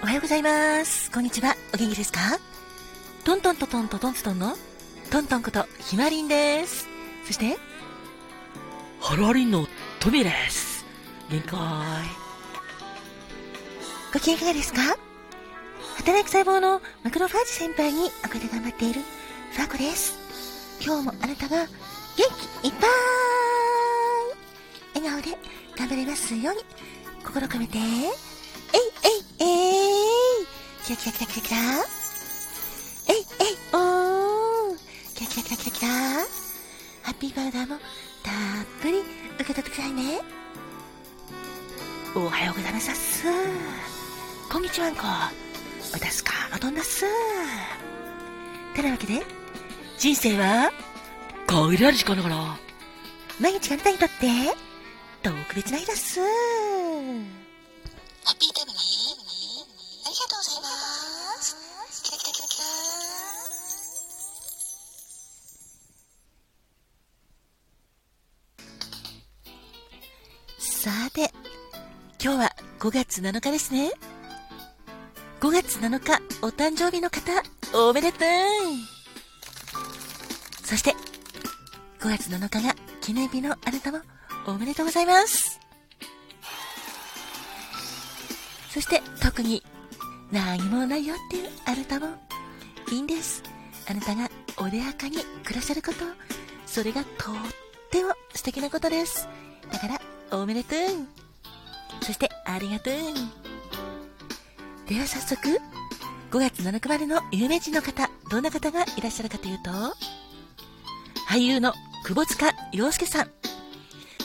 おはようございます。こんにちは。お元気ですか？トントントントントントンのトントンことひまりんです。そして、ハローリンのトミーです。限界。ご機嫌いかがですか？働く細胞のマクロファージ先輩におかで頑張っているファーコです。今日もあなたが元気いっぱい笑顔で頑張れますように心を込めて、えいえいえいキラキラキラキラキラえいえいおーキラキラキラキラキラハッピーパウダーもたっぷり受け取ってくださいね。おはようございます。こんにちはんこ。私かまどんだっす。てなわけで、人生は、限られる時間だから。毎日があなたにとって、特別な日だっす。さて、今日は5月7日ですね。5月7日、お誕生日の方、おめでとうそして、5月7日が記念日のあなたもおめでとうございます。そして、特に何もないよっていうあなたもいいんです。あなたが穏やかに暮らせること、それがとっても素敵なことです。だから、おめでとう。そして、ありがとう。では早速、5月7日までの有名人の方、どんな方がいらっしゃるかというと、俳優の久保塚洋介さん、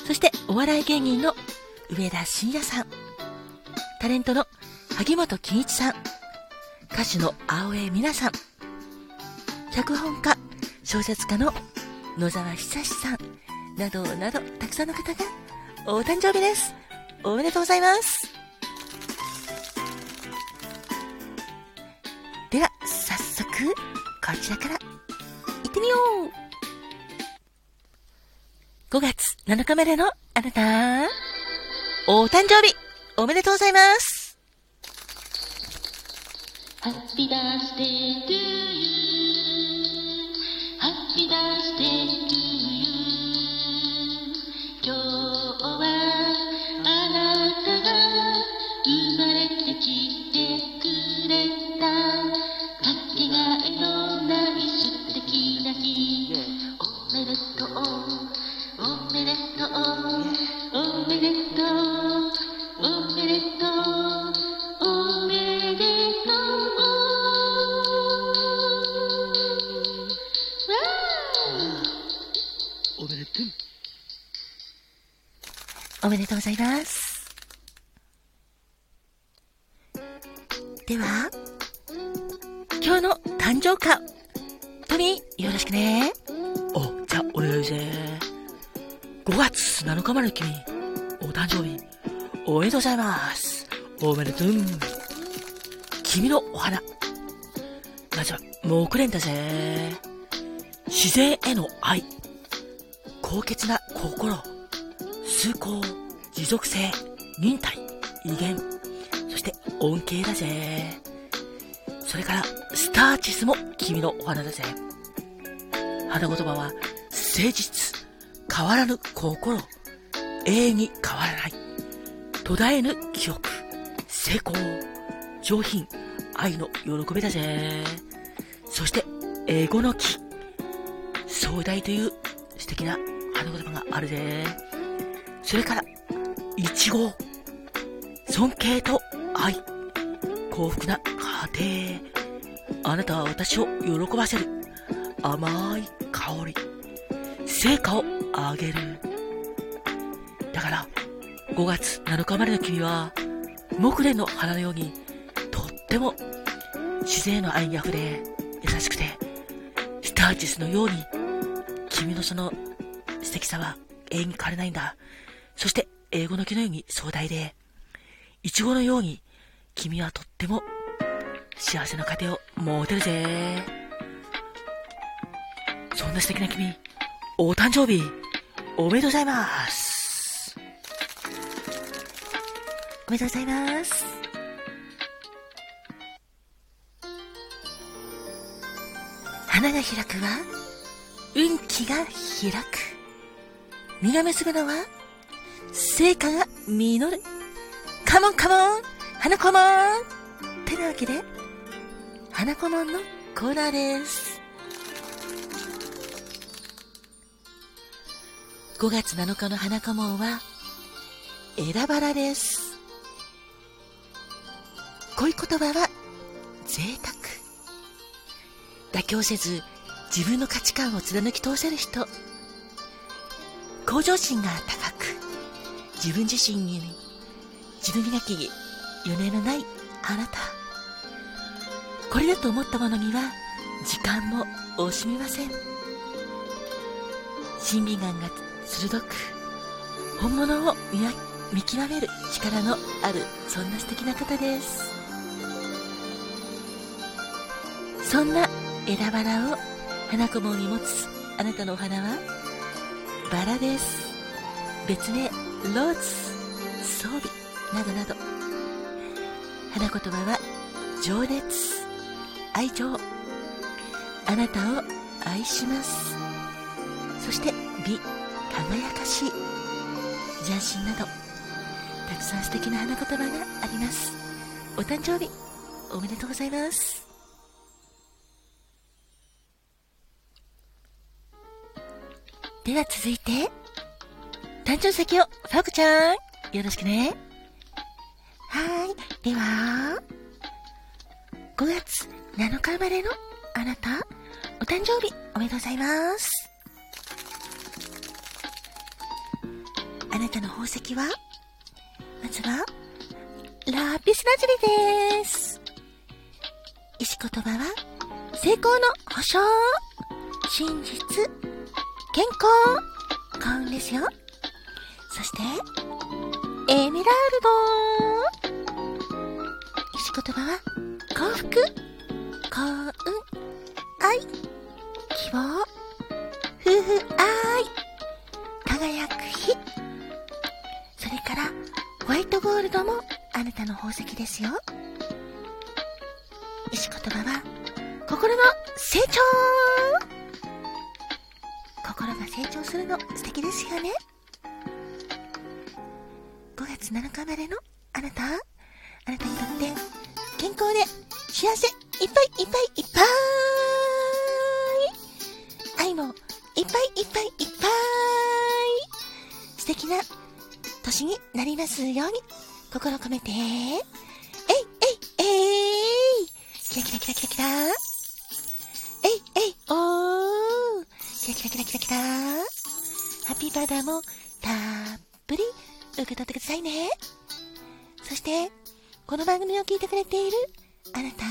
そしてお笑い芸人の上田晋也さん、タレントの萩本欽一さん、歌手の青江美奈さん、脚本家、小説家の野沢久志さん、などなどたくさんの方がお誕生日です。おめでとうございます。では、早速、こちらから、行ってみよう5月7日までのあなた、お誕生日、おめでとうございます。Happy birthday to you. Happy birthday to you. 今日おめでとうございます。では、今日の誕生花、トミー、よろしくね。お、じゃあ、お願いぜ。5月7日まで君、お誕生日、おめでとうございます。おめでとう。君のお花。まずは、木蓮だぜ。自然への愛。高潔な心。崇高、持続性、忍耐、威厳。そして、恩恵だぜ。それから、スターチスも君のお花だぜ。花言葉は、誠実、変わらぬ心、永遠に変わらない、途絶えぬ記憶、成功、上品、愛の喜びだぜ。そして、英語の木、壮大という素敵な花言葉があるぜ。それから、いちご、尊敬と愛、幸福な家庭、あなたは私を喜ばせる甘い香り、成果を上げる。だから、5月7日までの君は、木蓮の花のように、とっても自然の愛に溢れ、優しくて、スターチスのように、君のその素敵さは永遠に変われないんだ。そして、英語の木のように壮大で、いちごのように、君はとっても幸せの家庭を持てるぜ。そんな素敵な君、お誕生日、おめでとうございます。おめでとうございます。花が開くは、運気が開く。実が結ぶのは、成果が実る。カモンカモン花子もんってなわけで、花子もんのコーナーです。5月7日の花子門は、枝バラです。恋言葉は、贅沢。妥協せず、自分の価値観を貫き通せる人。向上心が高、自分自身に、自分磨き、余念のないあなた。これだと思ったものには、時間も惜しみません。審美眼が鋭く、本物を見見極める力のある、そんな素敵な方です。そんな枝バラを花子門に持つあなたのお花は、バラです。別名、ローズ、装備、などなど。花言葉は、情熱、愛情。あなたを愛します。そして、美、輝かしい。斬新など、たくさん素敵な花言葉があります。お誕生日、おめでとうございます。では続いて、誕生石を、ファコちゃん、よろしくね。はーい。では、5月7日生まれのあなた、お誕生日おめでとうございます。あなたの宝石は、まずは、ラピスラズリです。石言葉は、成功の保証、真実、健康、幸運ですよ。そして、エメラルド。石言葉は、幸福、幸運、愛、希望、夫婦愛、輝く日。それから、ホワイトゴールドもあなたの宝石ですよ。石言葉は、心の成長。心が成長するの。素敵ですよね。7日生まれのあなた、あなたにとって健康で幸せいっぱいいっぱいいっぱい。愛もいっぱいいっぱいいっぱい。素敵な年になりますように。心込めて、えいえいえい。キラキラキラキラキラ。えいえい。おー。キラキラキラキラキラ。ハッピーバーダーも受け取ってくださいね。そして、この番組を聞いてくれているあなた、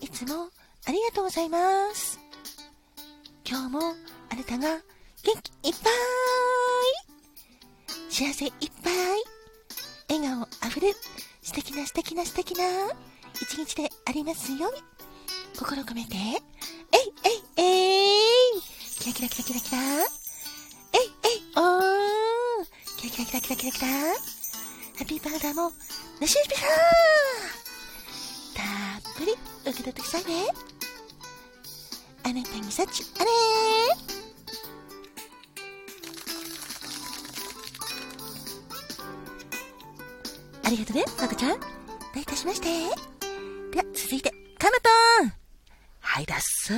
いつもありがとうございます。今日もあなたが元気いっぱい幸せいっぱい笑顔あふれる素敵な素敵な素敵な一日でありますように心込めて、えいえいえいキラキラキラキラキラキラキラキラキラキラキラハッピーバーダーもなしピカたっぷり受け取ってくださいねあなたに幸あれありがとね、まこちゃん。どういたしまして。では、続いて、カマトンはい、だっす。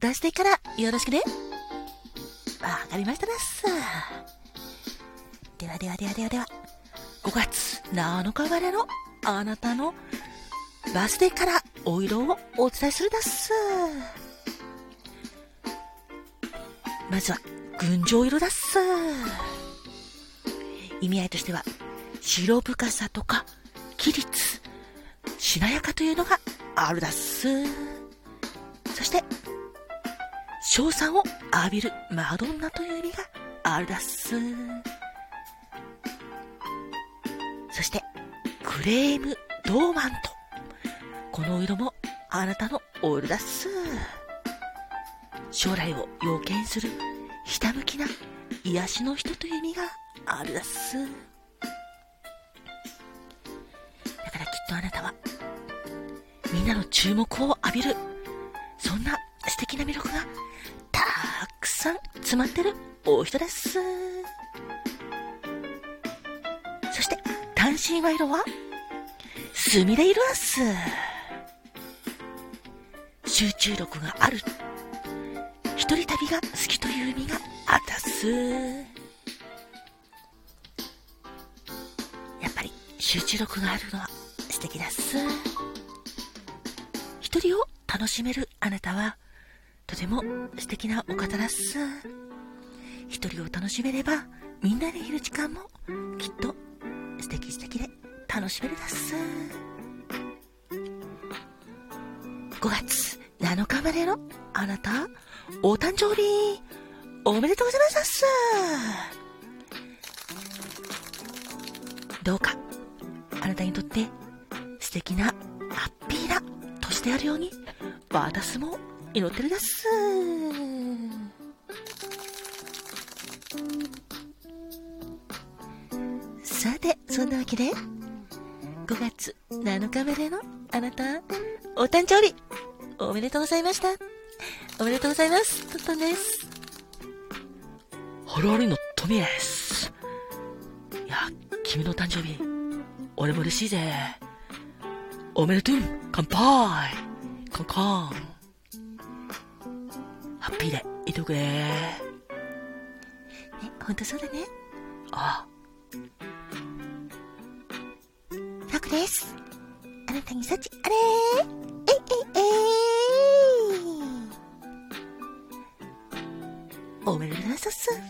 出してからよろしくね。かりましたです。ではではではではでは、5月7日まれのあなたのバースデーからお色をお伝えするだっす。まずは、群青色だっす。意味合いとしては、白深さとか、規律、しなやかというのがあるだっす。そして、賞賛を浴びるマドンナという意味があるだっす。そして、クレームドーマント。このお色もあなたのお色だっす。将来を予見するひたむきな癒しの人という意味があるだっす。だからきっとあなたは、みんなの注目を浴びる、そんな素敵な魅力がたくさん詰まってるお人です。そして、単身賄賂は、すみれ色あす。集中力がある。一人旅が好きという意味があたす。やっぱり集中力があるのは素敵だっす。一人を楽しめるあなたは、とても素敵なお方だっす。一人を楽しめれば、みんなでいる時間も、きっと、素敵素敵で楽しめるだっす。5月7日までのあなた、お誕生日、おめでとうございますっす。どうか、あなたにとって素敵なハッピーな年であるように、私も祈ってるだす。さて、そんなわけで、5月7日までのあなた、お誕生日、おめでとうございました。おめでとうございます。トットンです。ハロハリのトミです。いや、君の誕生日、俺も嬉しいぜ。おめでとう乾杯コンコンハッピーでいておくれね、ほんとそうだね。あ、タクです。あなたに幸あれーえいえいえいおめでとうございます。